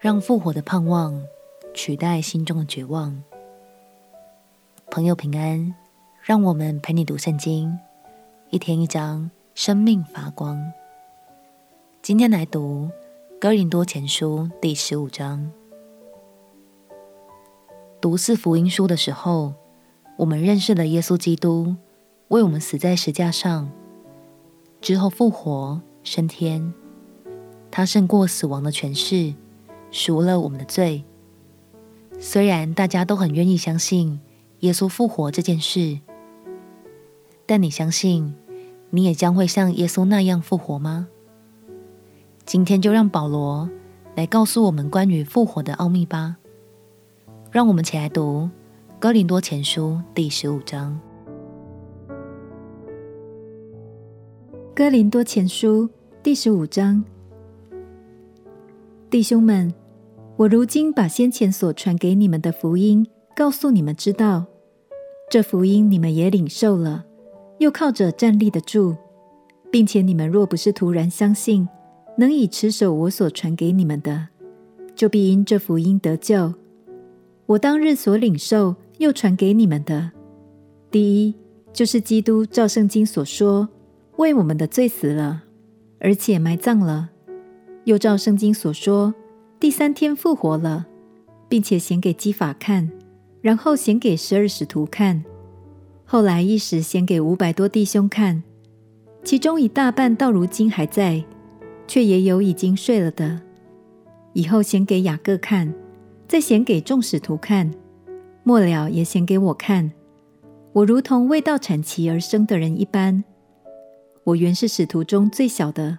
让复活的盼望取代心中的绝望。朋友平安，让我们陪你读圣经，一天一章，生命发光。今天来读哥林多前书第十五章。读四福音书的时候，我们认识了耶稣基督为我们死在石架上，之后复活升天，他胜过死亡的权势，赎了我们的罪。虽然大家都很愿意相信耶稣复活这件事，但你相信你也将会像耶稣那样复活吗？今天就让保罗来告诉我们关于复活的奥秘吧。让我们起来读《哥林多前书》第十五章。《哥林多前书》第十五章，弟兄们，我如今把先前所传给你们的福音告诉你们知道，这福音你们也领受了，又靠着站立得住，并且你们若不是突然相信，能以持守我所传给你们的，就必因这福音得救。我当日所领受又传给你们的，第一就是基督照圣经所说，为我们的罪死了，而且埋葬了，又照圣经所说，第三天复活了，并且显给基法看，然后显给十二使徒看，后来一时显给五百多弟兄看，其中一大半到如今还在，却也有已经睡了的，以后显给雅各看。再显给众使徒看，末了也显给我看。我如同未到产期而生的人一般。我原是使徒中最小的，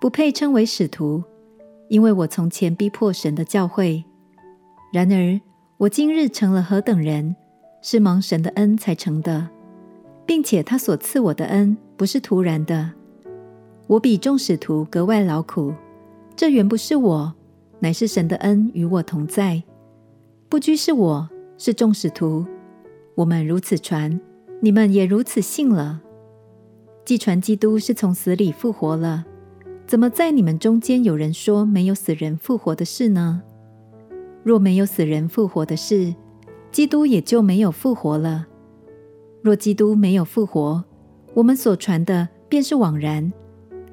不配称为使徒，因为我从前逼迫神的教诲。然而我今日成了何等人，是蒙神的恩才成的，并且他所赐我的恩不是徒然的。我比众使徒格外劳苦，这原不是我。乃是神的恩与我同在，不拘是我，是众使徒。我们如此传，你们也如此信了。既传基督是从死里复活了，怎么在你们中间有人说没有死人复活的事呢？若没有死人复活的事，基督也就没有复活了。若基督没有复活，我们所传的便是枉然，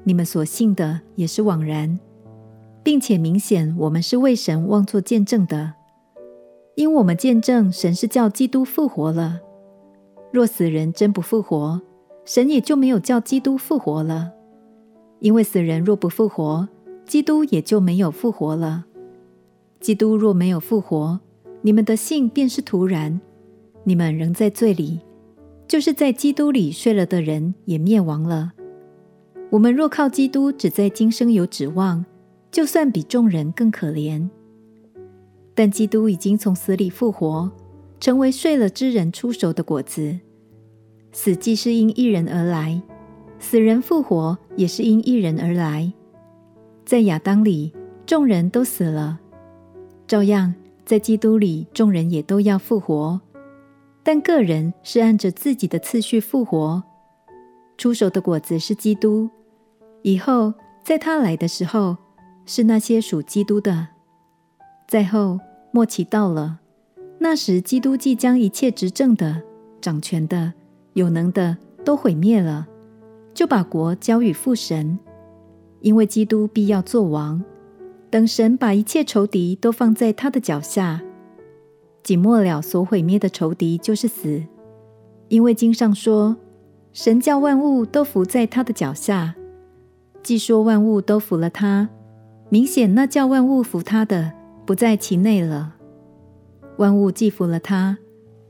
你们所信的也是枉然。并且明显，我们是为神妄作见证的，因我们见证神是叫基督复活了。若死人真不复活，神也就没有叫基督复活了。因为死人若不复活，基督也就没有复活了。基督若没有复活，你们的信便是徒然，你们仍在罪里，就是在基督里睡了的人也灭亡了。我们若靠基督，只在今生有指望。就算比众人更可怜，但基督已经从死里复活，成为睡了之人出手的果子。死既是因一人而来，死人复活也是因一人而来。在亚当里，众人都死了，照样在基督里，众人也都要复活，但个人是按着自己的次序复活。初熟的果子是基督，以后在他来的时候。是那些属基督的，再后末期到了，那时基督既将一切执政的、掌权的、有能的都毁灭了，就把国交与父神，因为基督必要作王，等神把一切仇敌都放在他的脚下。紧末了所毁灭的仇敌就是死，因为经上说，神叫万物都伏在他的脚下，既说万物都服了他。明显，那叫万物服他的不在其内了。万物既服了他，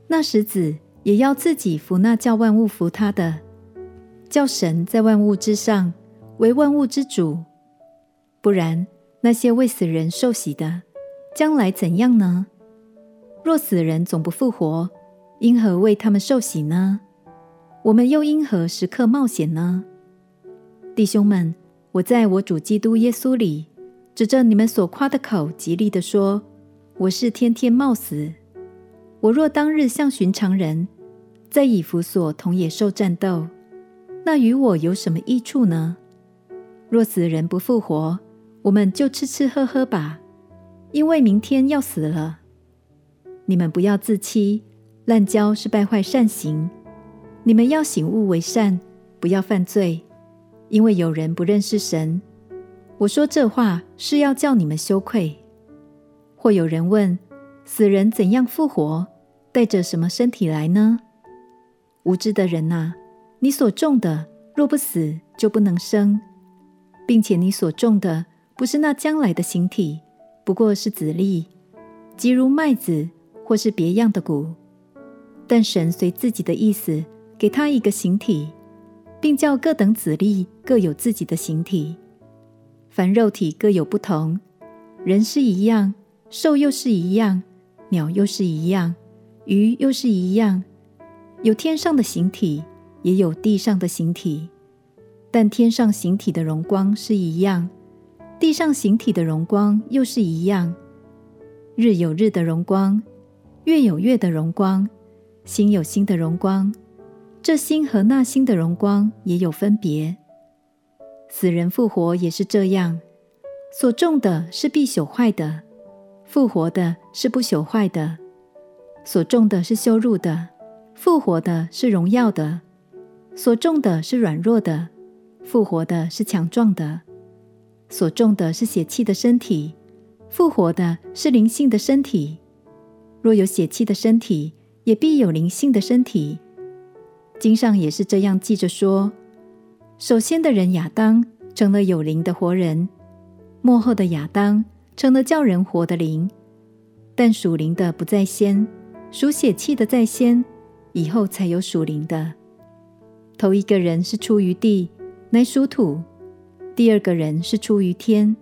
那时子也要自己服那叫万物服他的，叫神在万物之上为万物之主。不然，那些为死人受洗的，将来怎样呢？若死人总不复活，因何为他们受洗呢？我们又因何时刻冒险呢？弟兄们，我在我主基督耶稣里。指着你们所夸的口，极力地说：“我是天天冒死。我若当日像寻常人，在以弗所同野兽战斗，那与我有什么益处呢？若死人不复活，我们就吃吃喝喝吧，因为明天要死了。你们不要自欺，滥交是败坏善行。你们要醒悟为善，不要犯罪，因为有人不认识神。我说这话是要叫你们羞愧。或有人问：死人怎样复活？带着什么身体来呢？无知的人哪，你所种的若不死，就不能生，并且你所种的不是那将来的形体，不过是子粒，即如麦子或是别样的谷。但神随自己的意思给他一个形体，并叫各等子粒各有自己的形体。凡肉体各有不同，人是一样，兽又是一样，鸟又是一样，鱼又是一样。有天上的形体，也有地上的形体，但天上形体的荣光是一样，地上形体的荣光又是一样。日有日的荣光，月有月的荣光，星有星的荣光，这星和那星的荣光也有分别。死人复活也是这样，所种的是必朽坏的，复活的是不朽坏的；所种的是羞辱的，复活的是荣耀的；所种的是软弱的，复活的是强壮的；所种的是血气的身体，复活的是灵性的身体。若有血气的身体，也必有灵性的身体。经上也是这样记着说。首先的人亚当成了有灵的活人，末后的亚当成了叫人活的灵。但属灵的不在先，属血气的在先，以后才有属灵的。头一个人是出于地，乃属土；第二个人是出于天。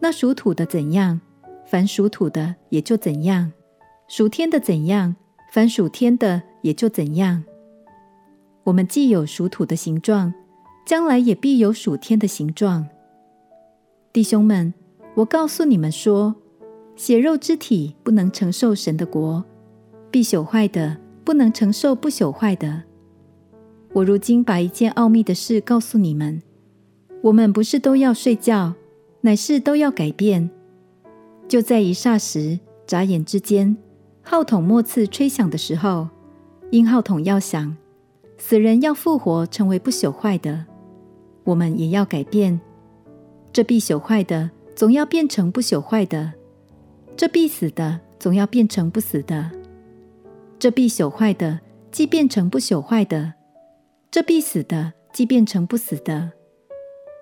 那属土的怎样，凡属土的也就怎样；属天的怎样，凡属天的也就怎样。我们既有属土的形状。将来也必有属天的形状，弟兄们，我告诉你们说，血肉之体不能承受神的国，必朽坏的不能承受不朽坏的。我如今把一件奥秘的事告诉你们：我们不是都要睡觉，乃是都要改变。就在一霎时、眨眼之间，号筒末次吹响的时候，因号筒要响，死人要复活，成为不朽坏的。我们也要改变，这必朽坏的总要变成不朽坏的；这必死的总要变成不死的；这必朽坏的既变成不朽坏的，这必死的既变成不死的。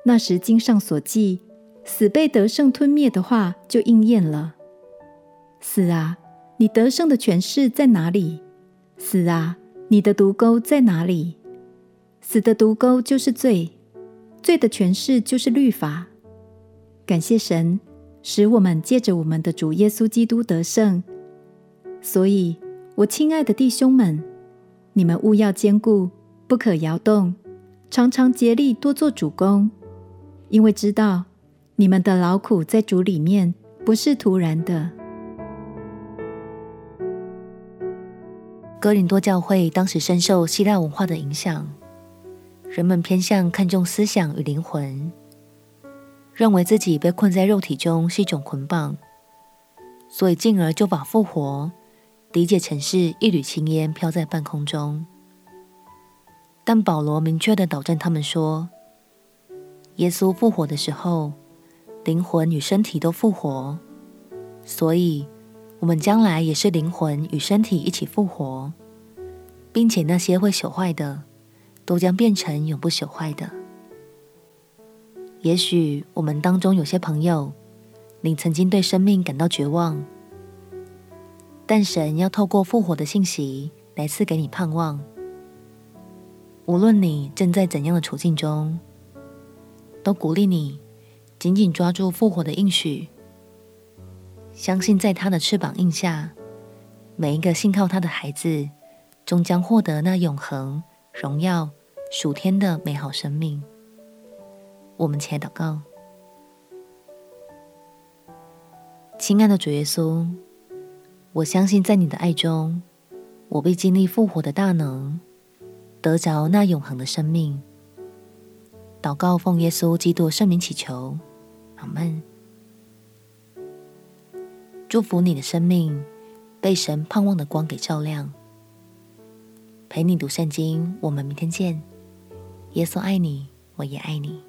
那时经上所记，死被得胜吞灭的话就应验了。死啊，你得胜的权势在哪里？死啊，你的毒钩在哪里？死的毒钩就是罪。罪的权势就是律法。感谢神，使我们借着我们的主耶稣基督得胜。所以，我亲爱的弟兄们，你们务要坚固，不可摇动，常常竭力多做主工，因为知道你们的劳苦在主里面不是徒然的。哥林多教会当时深受希腊文化的影响。人们偏向看重思想与灵魂，认为自己被困在肉体中是一种捆绑，所以进而就把复活理解成是一缕青烟飘在半空中。但保罗明确地导正他们说，耶稣复活的时候，灵魂与身体都复活，所以我们将来也是灵魂与身体一起复活，并且那些会朽坏的。都将变成永不朽坏的。也许我们当中有些朋友，你曾经对生命感到绝望，但神要透过复活的信息来赐给你盼望。无论你正在怎样的处境中，都鼓励你紧紧抓住复活的应许，相信在他的翅膀印下，每一个信靠他的孩子，终将获得那永恒荣耀。属天的美好生命，我们且祷告。亲爱的主耶稣，我相信在你的爱中，我必经历复活的大能，得着那永恒的生命。祷告奉耶稣基督圣名祈求，阿门。祝福你的生命被神盼望的光给照亮。陪你读圣经，我们明天见。耶稣爱你，我也爱你。